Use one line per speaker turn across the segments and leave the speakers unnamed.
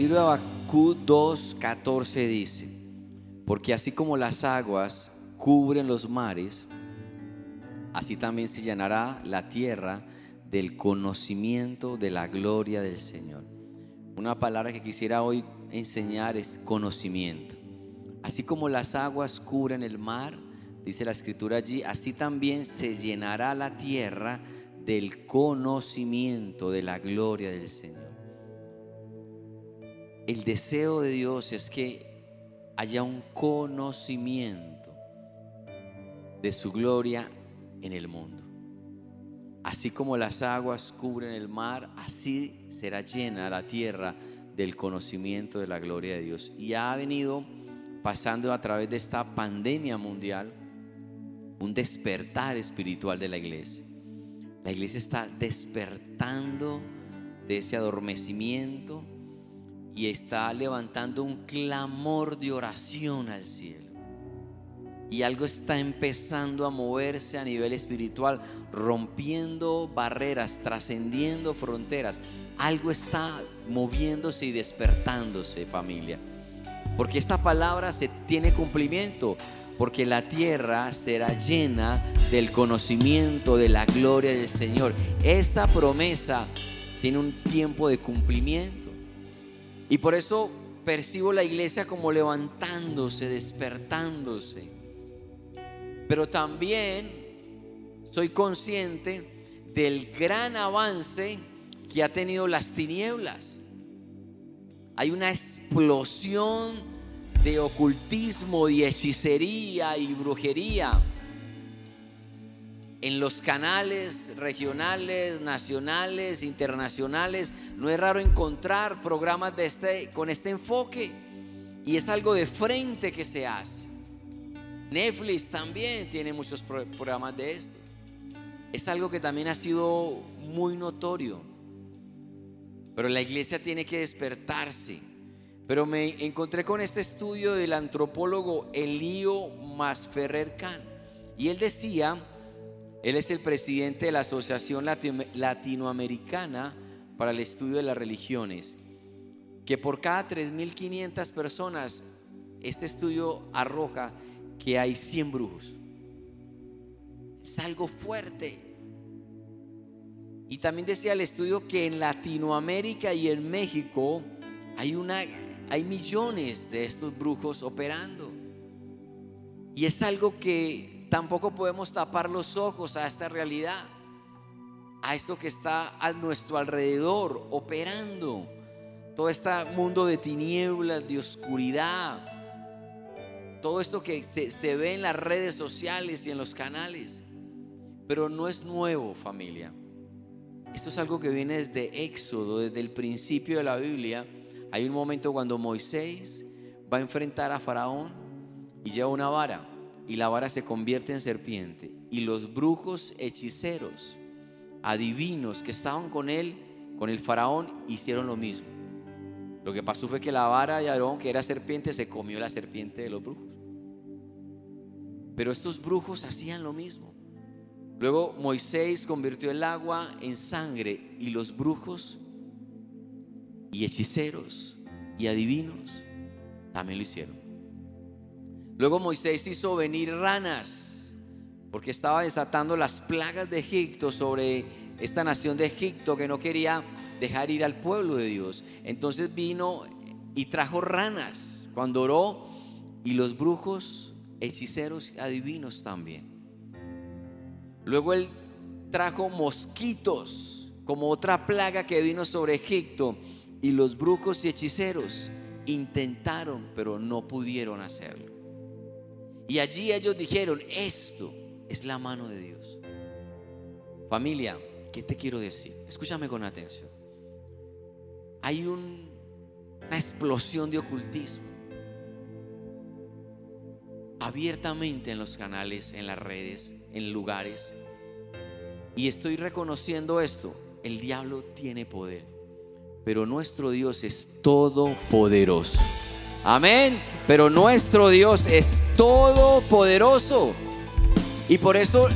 libro de Habacuc 2:14 dice, porque así como las aguas cubren los mares, así también se llenará la tierra del conocimiento de la gloria del Señor. Una palabra que quisiera hoy enseñar es conocimiento. Así como las aguas cubren el mar, dice la escritura allí, así también se llenará la tierra del conocimiento de la gloria del Señor. El deseo de Dios es que haya un conocimiento de su gloria en el mundo. Así como las aguas cubren el mar, así será llena la tierra del conocimiento de la gloria de Dios. Y ha venido pasando a través de esta pandemia mundial un despertar espiritual de la iglesia. La iglesia está despertando de ese adormecimiento y está levantando un clamor de oración al cielo. Y algo está empezando a moverse a nivel espiritual, rompiendo barreras, trascendiendo fronteras. Algo está moviéndose y despertándose, familia. Porque esta palabra se tiene cumplimiento. Porque la tierra será llena del conocimiento de la gloria del Señor. Esa promesa tiene un tiempo de cumplimiento. Y por eso percibo la iglesia como levantándose, despertándose. Pero también soy consciente del gran avance que ha tenido las tinieblas. Hay una explosión de ocultismo y hechicería y brujería en los canales regionales, nacionales, internacionales. No es raro encontrar programas este, con este enfoque. Y es algo de frente que se hace. Netflix también tiene muchos pro- programas de esto. Es algo que también ha sido muy notorio. Pero la iglesia tiene que despertarse. Pero me encontré con este estudio del antropólogo Elío Masferrer Khan. Y él decía, él es el presidente de la Asociación Latino- Latinoamericana para el Estudio de las Religiones, que por cada 3.500 personas, este estudio arroja que hay 100 brujos. Es algo fuerte. Y también decía el estudio que en Latinoamérica y en México hay, una, hay millones de estos brujos operando. Y es algo que tampoco podemos tapar los ojos a esta realidad, a esto que está a nuestro alrededor operando. Todo este mundo de tinieblas, de oscuridad, todo esto que se, se ve en las redes sociales y en los canales. Pero no es nuevo, familia. Esto es algo que viene desde Éxodo, desde el principio de la Biblia. Hay un momento cuando Moisés va a enfrentar a Faraón y lleva una vara y la vara se convierte en serpiente. Y los brujos hechiceros, adivinos que estaban con él, con el Faraón, hicieron lo mismo. Lo que pasó fue que la vara de Aarón, que era serpiente, se comió la serpiente de los brujos. Pero estos brujos hacían lo mismo. Luego Moisés convirtió el agua en sangre y los brujos y hechiceros y adivinos también lo hicieron. Luego Moisés hizo venir ranas porque estaba desatando las plagas de Egipto sobre esta nación de Egipto que no quería dejar ir al pueblo de Dios. Entonces vino y trajo ranas cuando oró y los brujos, hechiceros, adivinos también. Luego él trajo mosquitos como otra plaga que vino sobre Egipto y los brujos y hechiceros intentaron, pero no pudieron hacerlo. Y allí ellos dijeron, esto es la mano de Dios. Familia, ¿qué te quiero decir? Escúchame con atención. Hay un- una explosión de ocultismo abiertamente en los canales, en las redes, en lugares. Y estoy reconociendo esto. El diablo tiene poder. Pero nuestro Dios es todopoderoso. Amén. Pero nuestro Dios es todopoderoso. Y por eso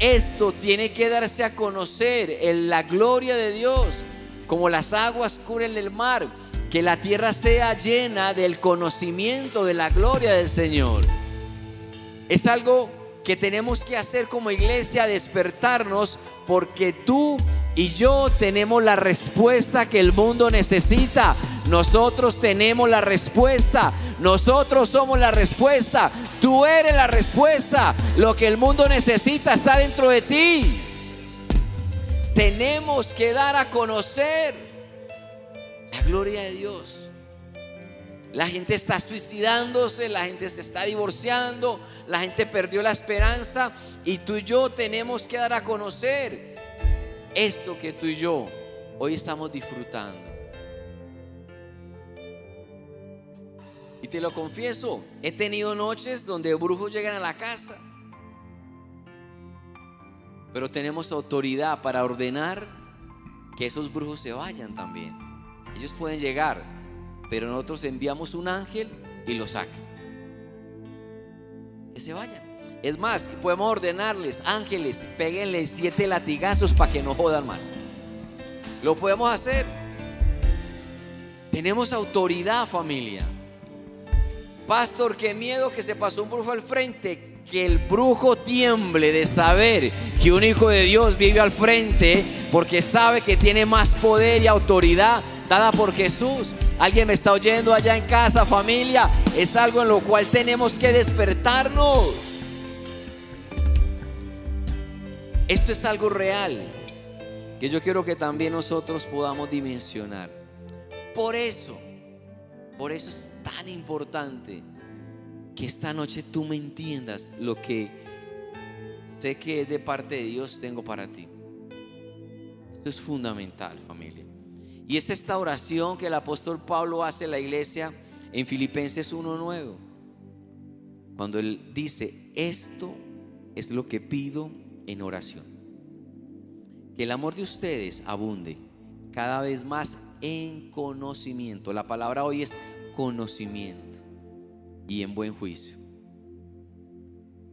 esto tiene que darse a conocer en la gloria de Dios, como las aguas cubren el mar, que la tierra sea llena del conocimiento de la gloria del Señor. Es algo que tenemos que hacer como iglesia, despertarnos, porque tú y yo tenemos la respuesta que el mundo necesita. Nosotros tenemos la respuesta. Nosotros somos la respuesta. Tú eres la respuesta. Lo que el mundo necesita está dentro de ti. Tenemos que dar a conocer la gloria de Dios. La gente está suicidándose, la gente se está divorciando, la gente perdió la esperanza y tú y yo tenemos que dar a conocer esto que tú y yo hoy estamos disfrutando. Y te lo confieso, he tenido noches donde brujos llegan a la casa, pero tenemos autoridad para ordenar que esos brujos se vayan también. Ellos pueden llegar, pero nosotros enviamos un ángel y lo saca. Que se vayan. Es más, podemos ordenarles, ángeles, péguenle siete latigazos para que no jodan más. Lo podemos hacer. Tenemos autoridad, familia. Pastor, qué miedo que se pasó un brujo al frente. Que el brujo tiemble de saber que un hijo de Dios vive al frente porque sabe que tiene más poder y autoridad dada por Jesús. Alguien me está oyendo allá en casa, familia. Es algo en lo cual tenemos que despertarnos. Esto es algo real que yo quiero que también nosotros podamos dimensionar. Por eso, por eso es tan importante que esta noche tú me entiendas lo que sé que es de parte de Dios tengo para ti. Esto es fundamental, familia. Y es esta oración que el apóstol Pablo hace en la iglesia en Filipenses 1.9. Cuando él dice, esto es lo que pido en oración. Que el amor de ustedes abunde cada vez más en conocimiento. La palabra hoy es conocimiento y en buen juicio.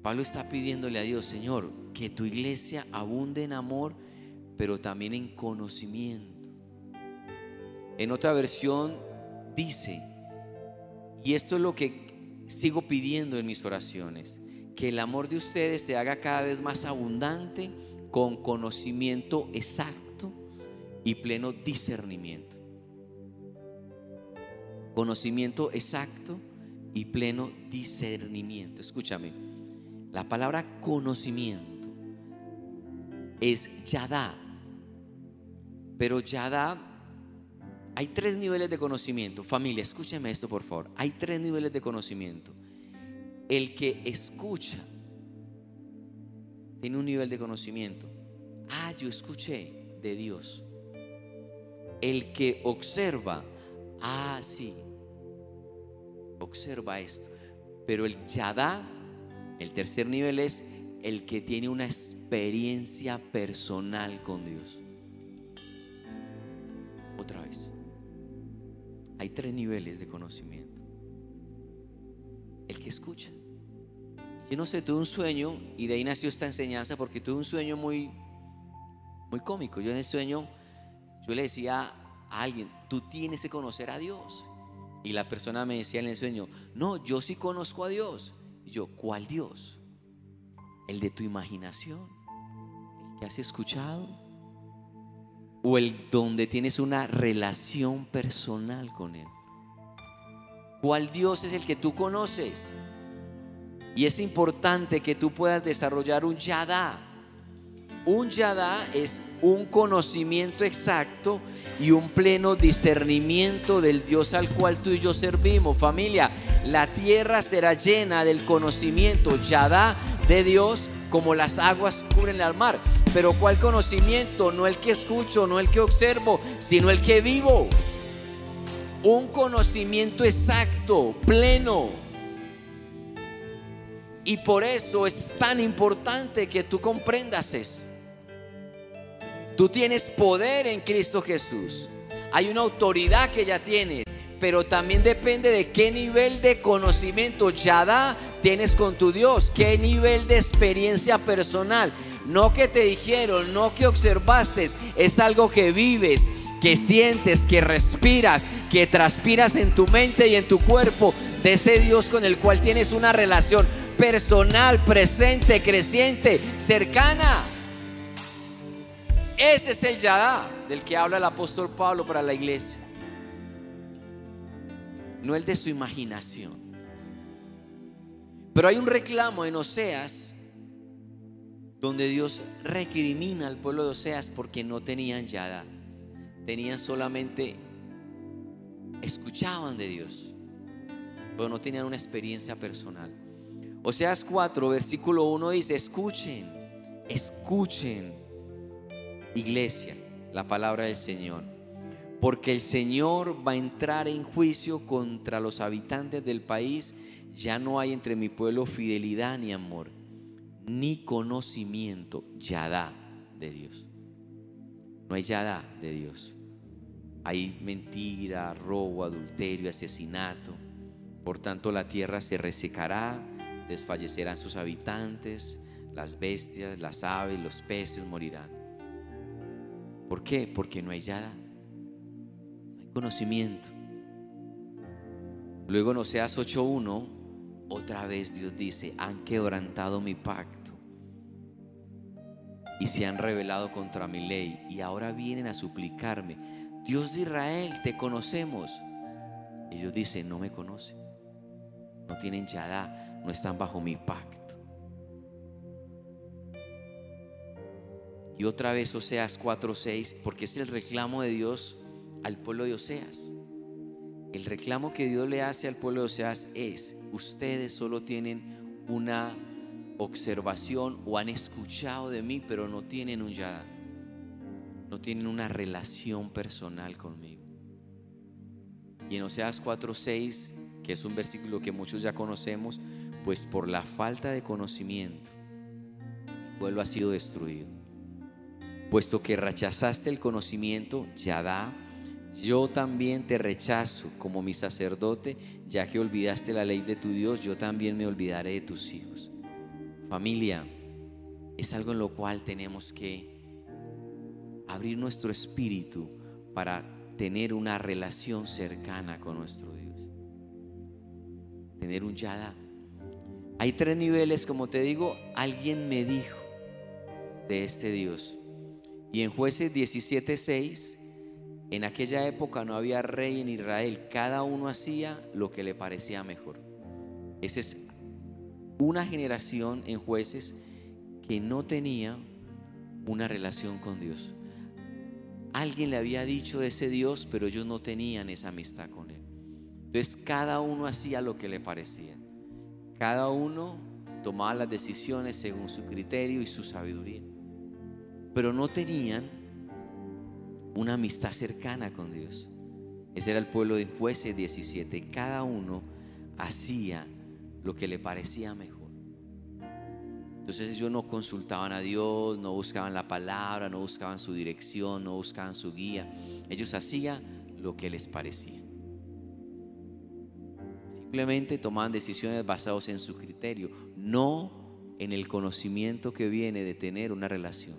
Pablo está pidiéndole a Dios, Señor, que tu iglesia abunde en amor, pero también en conocimiento. En otra versión dice, y esto es lo que sigo pidiendo en mis oraciones, que el amor de ustedes se haga cada vez más abundante con conocimiento exacto y pleno discernimiento. Conocimiento exacto y pleno discernimiento. Escúchame, la palabra conocimiento es yadá, pero yadá hay tres niveles de conocimiento. Familia, escúcheme esto por favor. Hay tres niveles de conocimiento. El que escucha tiene un nivel de conocimiento. Ah, yo escuché de Dios. El que observa, ah, sí, observa esto. Pero el yadá, el tercer nivel es el que tiene una experiencia personal con Dios. Otra vez. Hay tres niveles de conocimiento. El que escucha, Yo no sé, tuve un sueño y de ahí nació esta enseñanza porque tuve un sueño muy, muy cómico. Yo en el sueño, yo le decía a alguien, tú tienes que conocer a Dios. Y la persona me decía en el sueño, no, yo sí conozco a Dios. Y yo, ¿cuál Dios? ¿El de tu imaginación? ¿El que has escuchado? ¿O el donde tienes una relación personal con Él? ¿Cuál Dios es el que tú conoces? Y es importante que tú puedas desarrollar un yada. Un yada es un conocimiento exacto y un pleno discernimiento del Dios al cual tú y yo servimos. Familia, la tierra será llena del conocimiento yada de Dios como las aguas cubren el mar. Pero ¿cuál conocimiento? No el que escucho, no el que observo, sino el que vivo. Un conocimiento exacto, pleno. Y por eso es tan importante que tú comprendas eso. Tú tienes poder en Cristo Jesús. Hay una autoridad que ya tienes, pero también depende de qué nivel de conocimiento ya da tienes con tu Dios, qué nivel de experiencia personal. No que te dijeron, no que observaste, es algo que vives, que sientes, que respiras, que transpiras en tu mente y en tu cuerpo de ese Dios con el cual tienes una relación personal, presente, creciente, cercana. Ese es el Yadá del que habla el apóstol Pablo para la iglesia. No el de su imaginación. Pero hay un reclamo en Oseas donde Dios recrimina al pueblo de Oseas porque no tenían Yadá. Tenían solamente, escuchaban de Dios, pero no tenían una experiencia personal. Oseas 4, versículo 1 dice, escuchen, escuchen, iglesia, la palabra del Señor. Porque el Señor va a entrar en juicio contra los habitantes del país. Ya no hay entre mi pueblo fidelidad ni amor, ni conocimiento, yadá de Dios. No hay yadá de Dios. Hay mentira, robo, adulterio, asesinato. Por tanto, la tierra se resecará, desfallecerán sus habitantes, las bestias, las aves, los peces morirán. ¿Por qué? Porque no hay yada, no hay conocimiento. Luego en Oseas 8.1, otra vez Dios dice, han quebrantado mi pacto y se han rebelado contra mi ley y ahora vienen a suplicarme, Dios de Israel, te conocemos. Ellos dicen, no me conocen, no tienen yada, no están bajo mi pacto. Y otra vez Oseas 4:6, porque es el reclamo de Dios al pueblo de Oseas. El reclamo que Dios le hace al pueblo de Oseas es, ustedes solo tienen una observación o han escuchado de mí, pero no tienen un ya, no tienen una relación personal conmigo. Y en Oseas 4:6, que es un versículo que muchos ya conocemos, pues por la falta de conocimiento, el pueblo ha sido destruido puesto que rechazaste el conocimiento, Yadá, yo también te rechazo como mi sacerdote, ya que olvidaste la ley de tu Dios, yo también me olvidaré de tus hijos. Familia, es algo en lo cual tenemos que abrir nuestro espíritu para tener una relación cercana con nuestro Dios. Tener un Yadá. Hay tres niveles, como te digo, alguien me dijo de este Dios. Y en jueces 17:6, en aquella época no había rey en Israel, cada uno hacía lo que le parecía mejor. Esa es una generación en jueces que no tenía una relación con Dios. Alguien le había dicho de ese Dios, pero ellos no tenían esa amistad con Él. Entonces cada uno hacía lo que le parecía. Cada uno tomaba las decisiones según su criterio y su sabiduría pero no tenían una amistad cercana con Dios. Ese era el pueblo de jueces 17. Cada uno hacía lo que le parecía mejor. Entonces ellos no consultaban a Dios, no buscaban la palabra, no buscaban su dirección, no buscaban su guía. Ellos hacían lo que les parecía. Simplemente tomaban decisiones basadas en su criterio, no en el conocimiento que viene de tener una relación.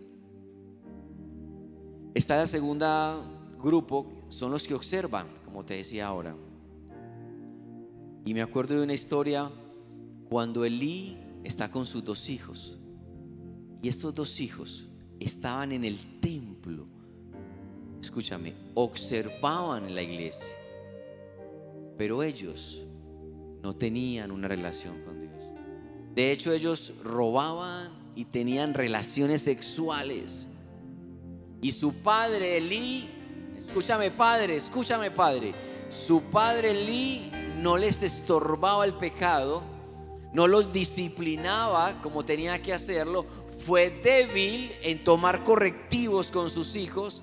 Está la segunda grupo, son los que observan, como te decía ahora. Y me acuerdo de una historia cuando Elí está con sus dos hijos. Y estos dos hijos estaban en el templo. Escúchame, observaban la iglesia. Pero ellos no tenían una relación con Dios. De hecho, ellos robaban y tenían relaciones sexuales. Y su padre Elí, escúchame padre, escúchame padre, su padre Elí no les estorbaba el pecado, no los disciplinaba como tenía que hacerlo, fue débil en tomar correctivos con sus hijos.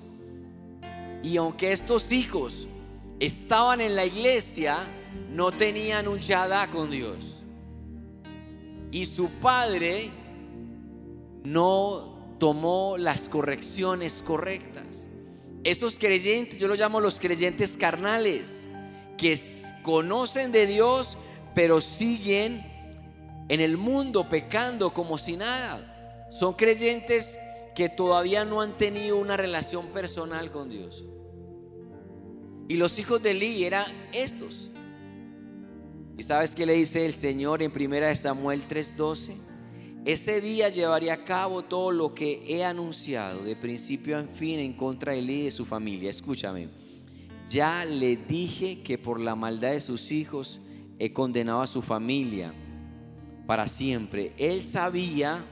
Y aunque estos hijos estaban en la iglesia, no tenían un yada con Dios. Y su padre no tomó las correcciones correctas. Estos creyentes, yo los llamo los creyentes carnales, que conocen de Dios, pero siguen en el mundo pecando como si nada. Son creyentes que todavía no han tenido una relación personal con Dios. Y los hijos de Eli eran estos. ¿Y sabes qué le dice el Señor en 1 Samuel 3:12? Ese día llevaré a cabo todo lo que he anunciado de principio a fin en contra de Eli y de su familia. Escúchame. Ya le dije que por la maldad de sus hijos he condenado a su familia para siempre. Él sabía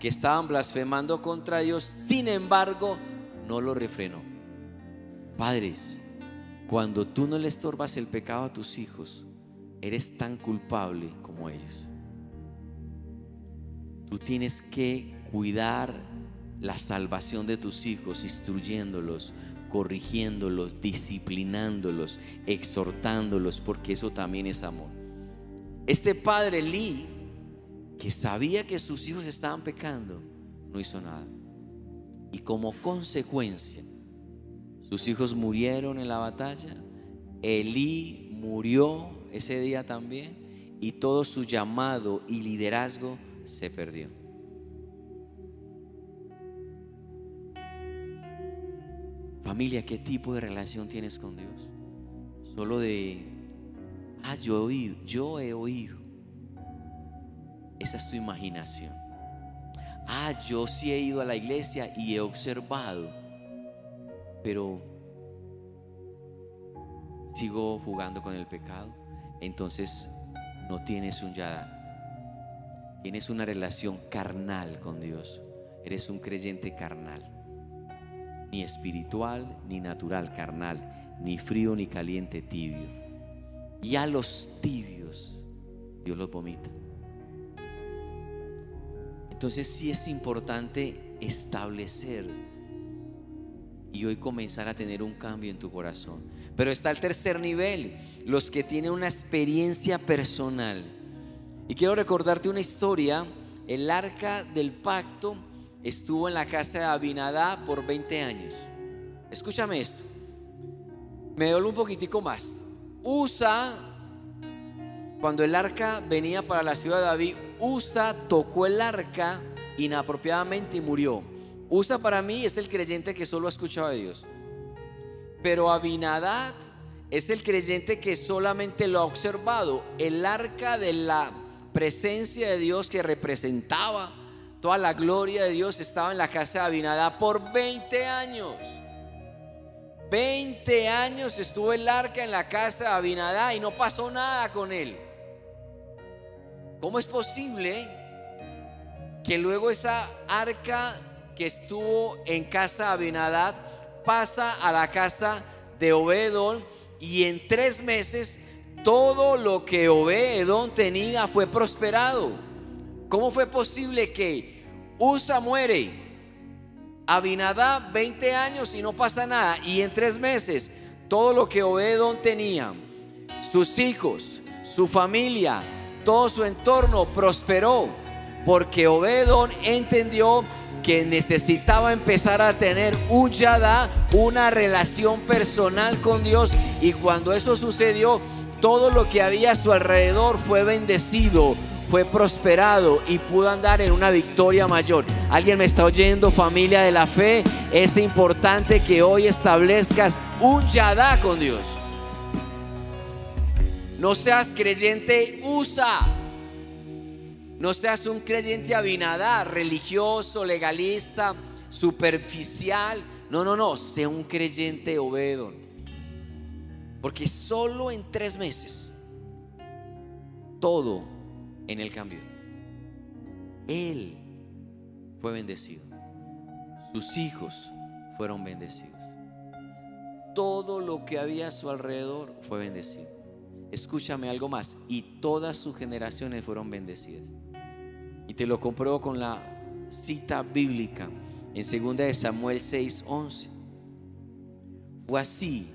que estaban blasfemando contra Dios, sin embargo, no lo refrenó. Padres, cuando tú no le estorbas el pecado a tus hijos, eres tan culpable como ellos. Tú tienes que cuidar la salvación de tus hijos, instruyéndolos, corrigiéndolos, disciplinándolos, exhortándolos, porque eso también es amor. Este padre Lee, que sabía que sus hijos estaban pecando, no hizo nada. Y como consecuencia, sus hijos murieron en la batalla, Elí murió ese día también y todo su llamado y liderazgo se perdió. Familia, ¿qué tipo de relación tienes con Dios? Solo de, ah, yo he oído, yo he oído. Esa es tu imaginación. Ah, yo sí he ido a la iglesia y he observado, pero sigo jugando con el pecado. Entonces no tienes un yada. Tienes una relación carnal con Dios. Eres un creyente carnal ni espiritual ni natural, carnal, ni frío ni caliente, tibio. Y a los tibios Dios los vomita. Entonces sí es importante establecer y hoy comenzar a tener un cambio en tu corazón. Pero está el tercer nivel, los que tienen una experiencia personal. Y quiero recordarte una historia, el arca del pacto estuvo en la casa de Abinadá por 20 años. Escúchame esto. Me doy un poquitico más. Usa, cuando el arca venía para la ciudad de David, Usa tocó el arca inapropiadamente y murió. Usa para mí es el creyente que solo ha escuchado a Dios. Pero Abinadad es el creyente que solamente lo ha observado. El arca de la presencia de Dios que representaba Toda la gloria de Dios estaba en la casa de Abinadá por 20 años. 20 años estuvo el arca en la casa de Abinadá y no pasó nada con él. ¿Cómo es posible que luego esa arca que estuvo en casa de Abinadad pasa a la casa de Obedón y en tres meses todo lo que Obedón tenía fue prosperado? ¿Cómo fue posible que Usa muere. Abinadab 20 años y no pasa nada. Y en tres meses todo lo que Obedón tenía, sus hijos, su familia, todo su entorno prosperó. Porque Obedón entendió que necesitaba empezar a tener un yada, una relación personal con Dios. Y cuando eso sucedió, todo lo que había a su alrededor fue bendecido, fue prosperado y pudo andar en una victoria mayor. ¿Alguien me está oyendo, familia de la fe? Es importante que hoy establezcas un yadá con Dios. No seas creyente usa. No seas un creyente abinadá, religioso, legalista, superficial. No, no, no. Sé un creyente obedón. Porque solo en tres meses todo en él cambió. Él fue bendecido. Sus hijos fueron bendecidos. Todo lo que había a su alrededor fue bendecido. Escúchame algo más. Y todas sus generaciones fueron bendecidas. Y te lo compruebo con la cita bíblica en 2 de Samuel 6:11. Fue así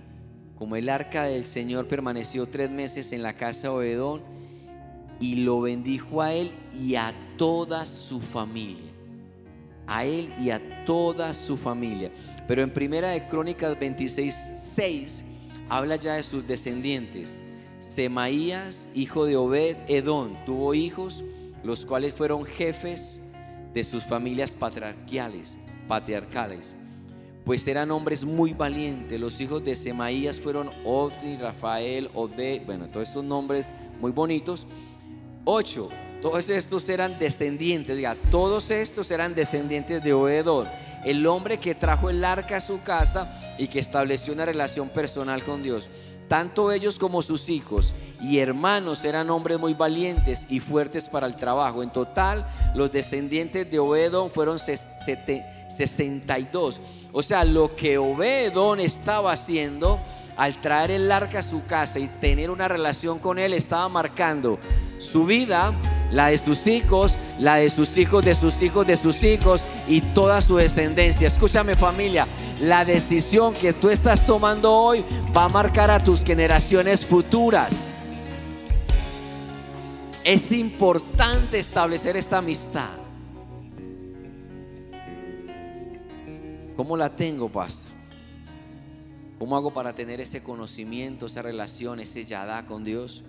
como el arca del Señor permaneció tres meses en la casa de Obedón y lo bendijo a él y a toda su familia. A él y a toda su familia. Pero en Primera de Crónicas 26, 6 habla ya de sus descendientes. Semaías, hijo de Obed Edón, tuvo hijos, los cuales fueron jefes de sus familias patriarcales. Pues eran hombres muy valientes. Los hijos de Semaías fueron Ozni, Rafael, Ode, bueno, todos estos nombres muy bonitos. Ocho, todos estos eran descendientes, todos estos eran descendientes de Obedor, el hombre que trajo el arca a su casa y que estableció una relación personal con Dios. Tanto ellos como sus hijos y hermanos eran hombres muy valientes y fuertes para el trabajo. En total, los descendientes de Obedón fueron 62. O sea, lo que Obedón estaba haciendo al traer el arca a su casa y tener una relación con él, estaba marcando su vida, la de sus hijos, la de sus hijos, de sus hijos, de sus hijos y toda su descendencia. Escúchame familia, la decisión que tú estás tomando hoy va a marcar a tus generaciones futuras. Es importante establecer esta amistad. ¿Cómo la tengo, pastor? ¿Cómo hago para tener ese conocimiento, esa relación, ese yadá con Dios?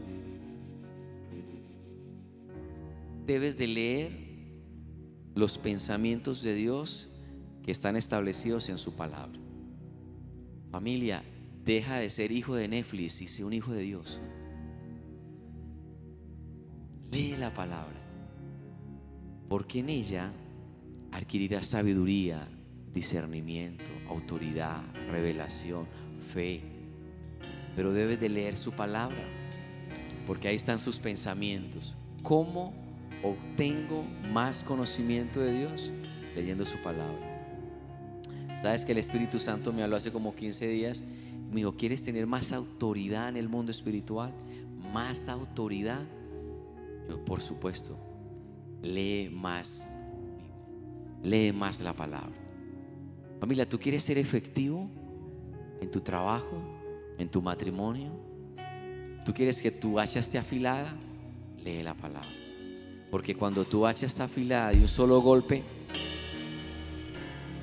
Debes de leer los pensamientos de Dios que están establecidos en su palabra. Familia, deja de ser hijo de Netflix y sé un hijo de Dios. Lee la palabra, porque en ella adquirirás sabiduría, discernimiento, autoridad, revelación, fe. Pero debes de leer su palabra, porque ahí están sus pensamientos. ¿Cómo obtengo más conocimiento de Dios? Leyendo su palabra. Sabes que el Espíritu Santo me habló hace como 15 días. Me dijo, ¿quieres tener más autoridad en el mundo espiritual? ¿Más autoridad? Por supuesto, lee más. Lee más la palabra. Familia, ¿tú quieres ser efectivo en tu trabajo, en tu matrimonio? ¿Tú quieres que tu hacha esté afilada? Lee la palabra. Porque cuando tu hacha está afilada y un solo golpe,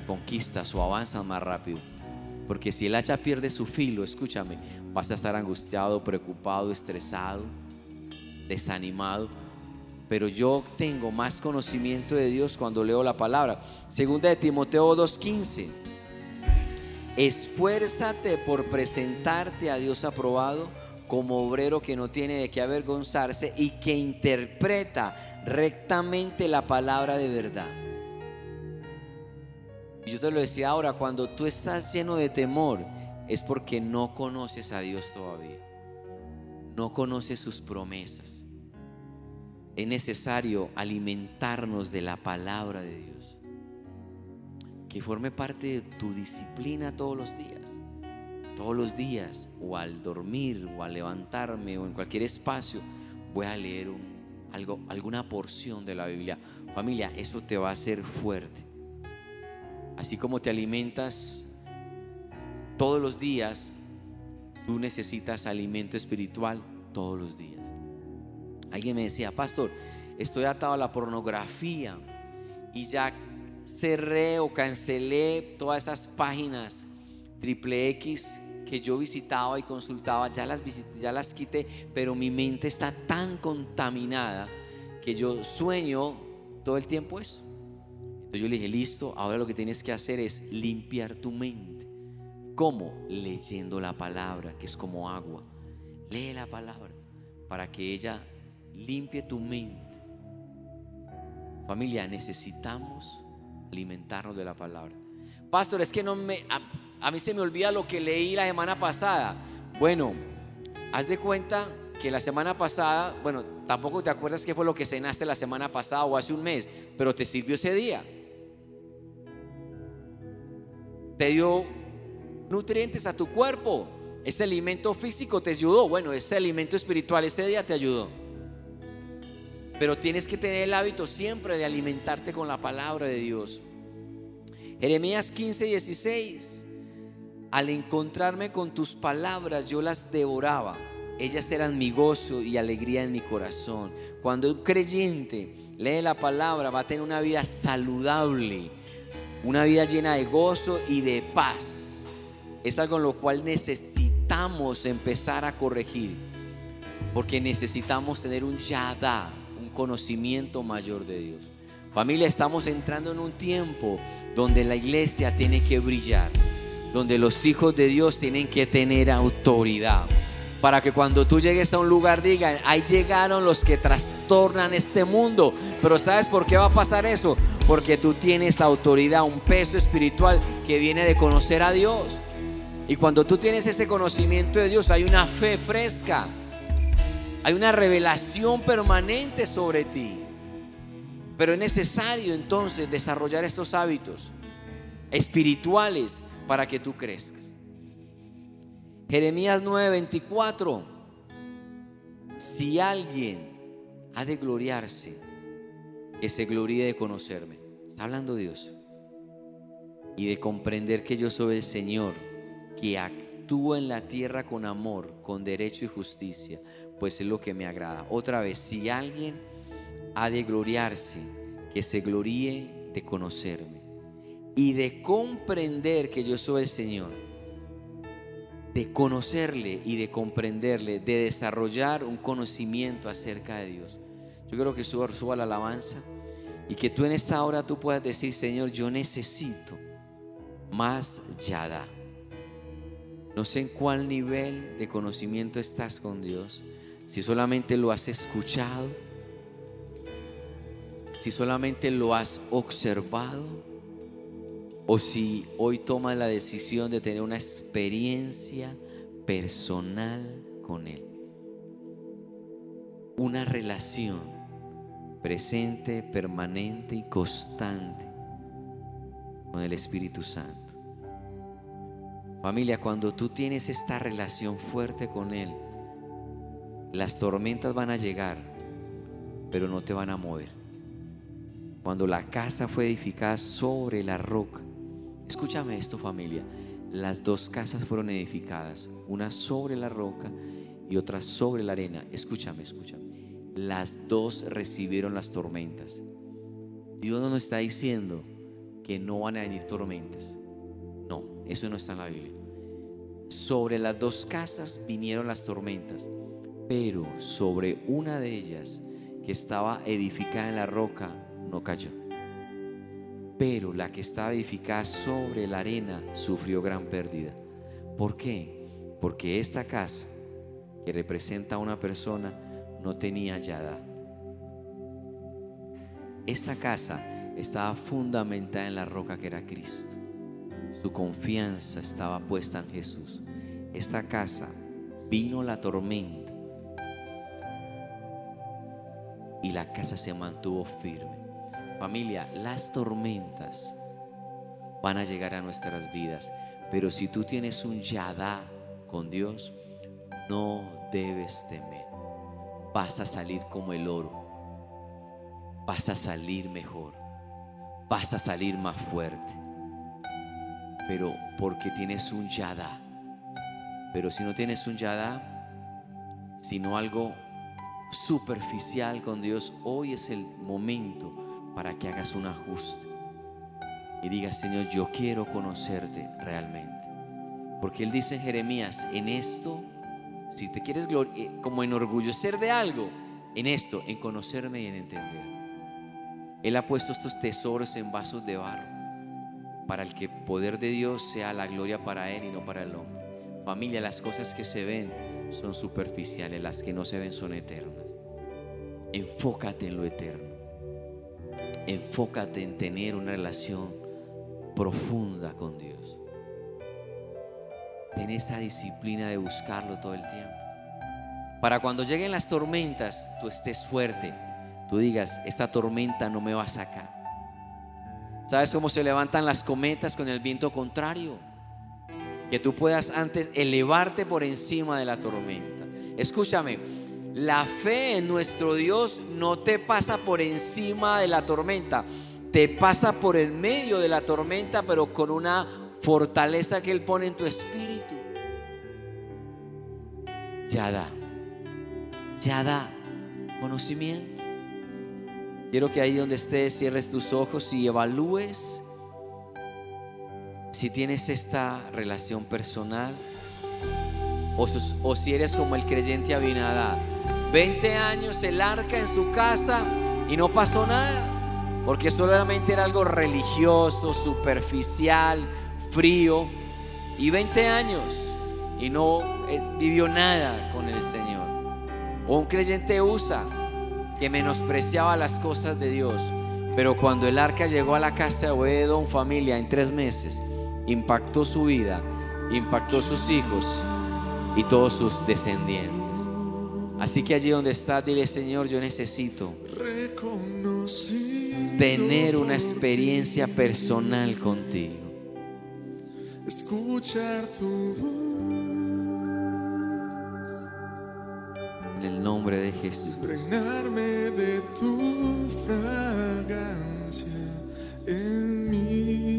conquistas o avanzas más rápido. Porque si el hacha pierde su filo, escúchame, vas a estar angustiado, preocupado, estresado, desanimado. Pero yo tengo más conocimiento de Dios cuando leo la palabra. Segunda de Timoteo 2:15. Esfuérzate por presentarte a Dios aprobado como obrero que no tiene de qué avergonzarse y que interpreta rectamente la palabra de verdad. Y yo te lo decía ahora, cuando tú estás lleno de temor, es porque no conoces a Dios todavía. No conoces sus promesas. Es necesario alimentarnos de la palabra de Dios. Que forme parte de tu disciplina todos los días. Todos los días, o al dormir, o al levantarme, o en cualquier espacio, voy a leer algo, alguna porción de la Biblia. Familia, eso te va a hacer fuerte. Así como te alimentas todos los días, tú necesitas alimento espiritual todos los días. Alguien me decía, pastor, estoy atado a la pornografía y ya cerré o cancelé todas esas páginas triple X que yo visitaba y consultaba, ya las, visit- ya las quité, pero mi mente está tan contaminada que yo sueño todo el tiempo eso. Entonces yo le dije, listo, ahora lo que tienes que hacer es limpiar tu mente. ¿Cómo? Leyendo la palabra, que es como agua. Lee la palabra para que ella limpie tu mente. Familia, necesitamos alimentarnos de la palabra. Pastor, es que no me a, mí se me olvida lo que leí la semana pasada. Bueno, haz de cuenta que la semana pasada, bueno, tampoco te acuerdas qué fue lo que cenaste la semana pasada o hace un mes, pero te sirvió ese día. Te dio nutrientes a tu cuerpo. Ese alimento físico te ayudó. Bueno, ese alimento espiritual ese día te ayudó. Pero tienes que tener el hábito siempre de alimentarte con la palabra de Dios. Jeremías 15, 16. Al encontrarme con tus palabras, yo las devoraba. Ellas eran mi gozo y alegría en mi corazón. Cuando un creyente lee la palabra, va a tener una vida saludable, una vida llena de gozo y de paz. Es algo en lo cual necesitamos empezar a corregir, porque necesitamos tener un yada, un conocimiento mayor de Dios. Familia, estamos entrando en un tiempo donde la iglesia tiene que brillar, donde los hijos de Dios tienen que tener autoridad. Para que cuando tú llegues a un lugar digan, ahí llegaron los que trastornan este mundo. Pero ¿sabes por qué va a pasar eso? Porque tú tienes autoridad, un peso espiritual que viene de conocer a Dios. Y cuando tú tienes ese conocimiento de Dios, hay una fe fresca. Hay una revelación permanente sobre ti. Pero es necesario entonces desarrollar estos hábitos espirituales para que tú crezcas. Jeremías 9:24. Si alguien ha de gloriarse, que se gloríe de conocerme. Está hablando Dios. Y de comprender que yo soy el Señor, que actúa en la tierra con amor, con derecho y justicia, pues es lo que me agrada. Otra vez, si alguien ha de gloriarse, que se gloríe de conocerme y de comprender que yo soy el Señor, de conocerle y de comprenderle, de desarrollar un conocimiento acerca de Dios. Yo creo que suba, suba la alabanza y que tú en esta hora tú puedas decir, Señor, yo necesito más yada. No sé en cuál nivel de conocimiento estás con Dios, si solamente lo has escuchado, si solamente lo has observado o si hoy tomas la decisión de tener una experiencia personal con Él. Una relación presente, permanente y constante con el Espíritu Santo. Familia, cuando tú tienes esta relación fuerte con Él, las tormentas van a llegar, pero no te van a mover. Cuando la casa fue edificada sobre la roca, escúchame esto familia, las dos casas fueron edificadas, una sobre la roca y otra sobre la arena. Escúchame, escúchame. Las dos recibieron las tormentas. Dios no nos está diciendo que no van a venir tormentas. Eso no está en la Biblia. Sobre las dos casas vinieron las tormentas, pero sobre una de ellas que estaba edificada en la roca no cayó. Pero la que estaba edificada sobre la arena sufrió gran pérdida. ¿Por qué? Porque esta casa, que representa a una persona, no tenía yada. Esta casa estaba fundamentada en la roca que era Cristo. Su confianza estaba puesta en Jesús. Esta casa vino la tormenta y la casa se mantuvo firme. Familia, las tormentas van a llegar a nuestras vidas, pero si tú tienes un yadá con Dios, no debes temer. Vas a salir como el oro. Vas a salir mejor. Vas a salir más fuerte. Pero porque tienes un yadá. Pero si no tienes un yadá, sino algo superficial con Dios, hoy es el momento para que hagas un ajuste y digas, Señor, yo quiero conocerte realmente. Porque Él dice en Jeremías, en esto, si te quieres eh, como enorgullecer de algo, en esto, en conocerme y en entender. Él ha puesto estos tesoros en vasos de barro para el que poder de Dios sea la gloria para Él y no para el hombre. Familia, las cosas que se ven son superficiales, las que no se ven son eternas. Enfócate en lo eterno. Enfócate en tener una relación profunda con Dios. Ten esa disciplina de buscarlo todo el tiempo. Para cuando lleguen las tormentas, tú estés fuerte. Tú digas, esta tormenta no me va a sacar. ¿Sabes cómo se levantan las cometas con el viento contrario? Que tú puedas antes elevarte por encima de la tormenta. Escúchame, la fe en nuestro Dios no te pasa por encima de la tormenta, te pasa por el medio de la tormenta, pero con una fortaleza que Él pone en tu espíritu. Ya da, ya da conocimiento. Quiero que ahí donde estés cierres tus ojos y evalúes si tienes esta relación personal o, si eres como el creyente Abinadá. 20 años el arca en su casa y no pasó nada, porque solamente era algo religioso, superficial, frío, y 20 años y no eh, vivió nada con el Señor. O un creyente usa que menospreciaba las cosas de Dios, pero cuando el arca llegó a la casa de Obededón, familia, en tres meses, impactó su vida, impactó sus hijos y todos sus descendientes. Así que allí donde estás, dile, Señor, yo necesito tener una experiencia personal contigo.
escuchar tu voz,
En el nombre de Jesús.
impregnarme de tu fragancia en mí.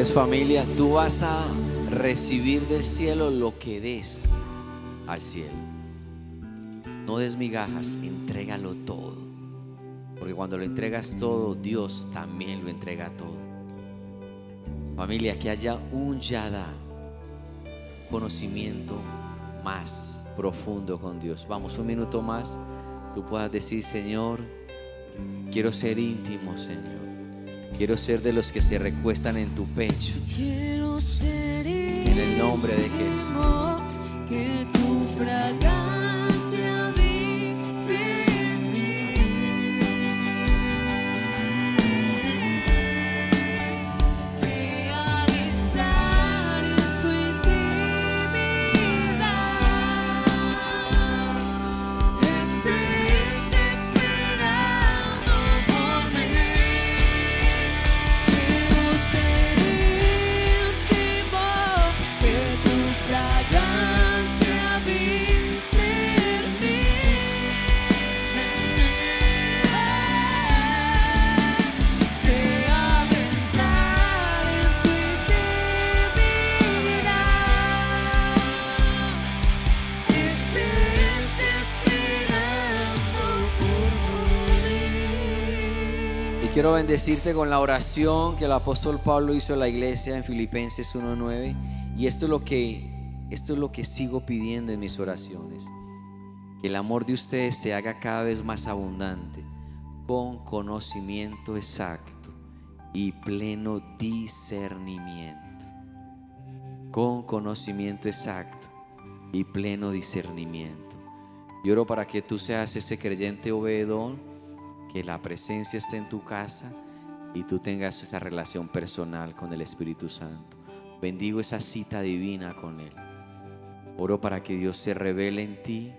Sabes familia, tú vas a recibir del cielo lo que des al cielo. No des migajas, entrégalo todo. Porque cuando lo entregas todo, Dios también lo entrega todo. Familia, que haya un yada, conocimiento más profundo con Dios. Vamos, un minuto más. Tú puedas decir, Señor, quiero ser íntimo, Señor. Quiero ser de los que se recuestan en tu pecho. En el nombre de Jesús. Quiero bendecirte con la oración que el apóstol Pablo hizo en la iglesia en Filipenses 1:9 y esto es lo que esto es lo que sigo pidiendo en mis oraciones. Que el amor de ustedes se haga cada vez más abundante con conocimiento exacto y pleno discernimiento. Con conocimiento exacto y pleno discernimiento. Yo oro para que tú seas ese creyente obedón, que la presencia esté en tu casa y tú tengas esa relación personal con el Espíritu Santo. Bendigo esa cita divina con Él. Oro para que Dios se revele en ti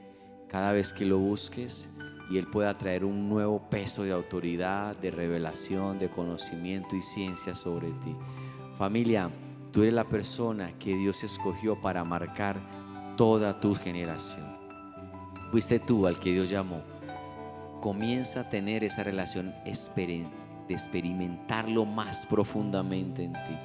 cada vez que lo busques y Él pueda traer un nuevo peso de autoridad, de revelación, de conocimiento y ciencia sobre ti. Familia, tú eres la persona que Dios escogió para marcar toda tu generación. Fuiste tú al que Dios llamó. Comienza a tener esa relación de experimentarlo más profundamente en ti.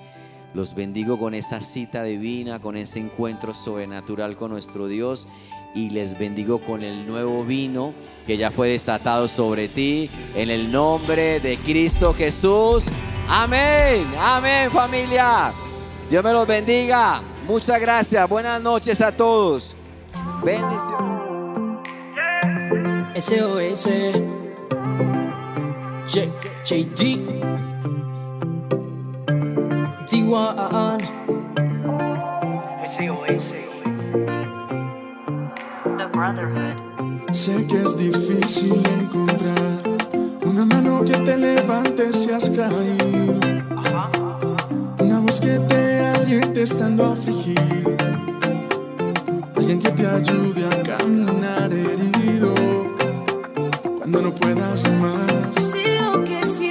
Los bendigo con esa cita divina, con ese encuentro sobrenatural con nuestro Dios y les bendigo con el nuevo vino que ya fue desatado sobre ti en el nombre de Cristo Jesús. Amén, amén familia. Dios me los bendiga. Muchas gracias. Buenas noches a todos. Bendición.
SOS J JD D1 SOS
The Brotherhood.
Sé que es difícil encontrar una mano que te levante si has caído. Una voz que te aliente estando afligido. Alguien que te ayude a caminar no puedas más.
Lo que sientes,